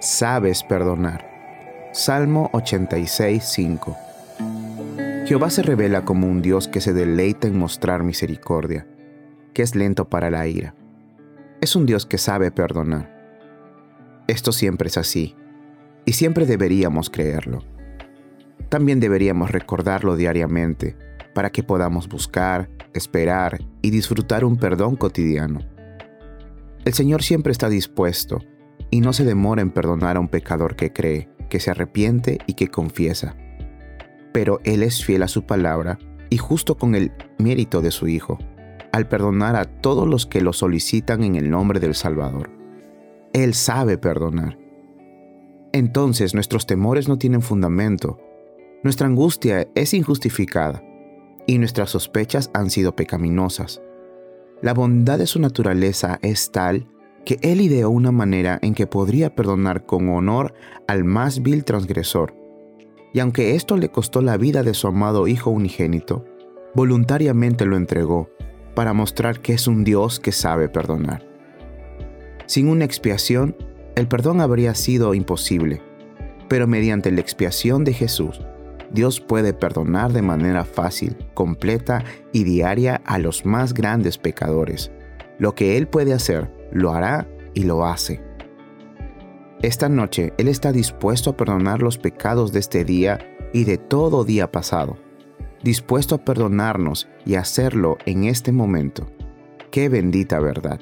sabes perdonar. Salmo 86, 5. Jehová se revela como un Dios que se deleita en mostrar misericordia, que es lento para la ira. Es un Dios que sabe perdonar. Esto siempre es así, y siempre deberíamos creerlo. También deberíamos recordarlo diariamente para que podamos buscar, esperar y disfrutar un perdón cotidiano. El Señor siempre está dispuesto y no se demora en perdonar a un pecador que cree, que se arrepiente y que confiesa pero Él es fiel a su palabra y justo con el mérito de su Hijo, al perdonar a todos los que lo solicitan en el nombre del Salvador. Él sabe perdonar. Entonces nuestros temores no tienen fundamento, nuestra angustia es injustificada y nuestras sospechas han sido pecaminosas. La bondad de su naturaleza es tal que Él ideó una manera en que podría perdonar con honor al más vil transgresor y aunque esto le costó la vida de su amado Hijo unigénito, voluntariamente lo entregó para mostrar que es un Dios que sabe perdonar. Sin una expiación, el perdón habría sido imposible, pero mediante la expiación de Jesús, Dios puede perdonar de manera fácil, completa y diaria a los más grandes pecadores. Lo que Él puede hacer, lo hará y lo hace. Esta noche Él está dispuesto a perdonar los pecados de este día y de todo día pasado, dispuesto a perdonarnos y hacerlo en este momento. Qué bendita verdad.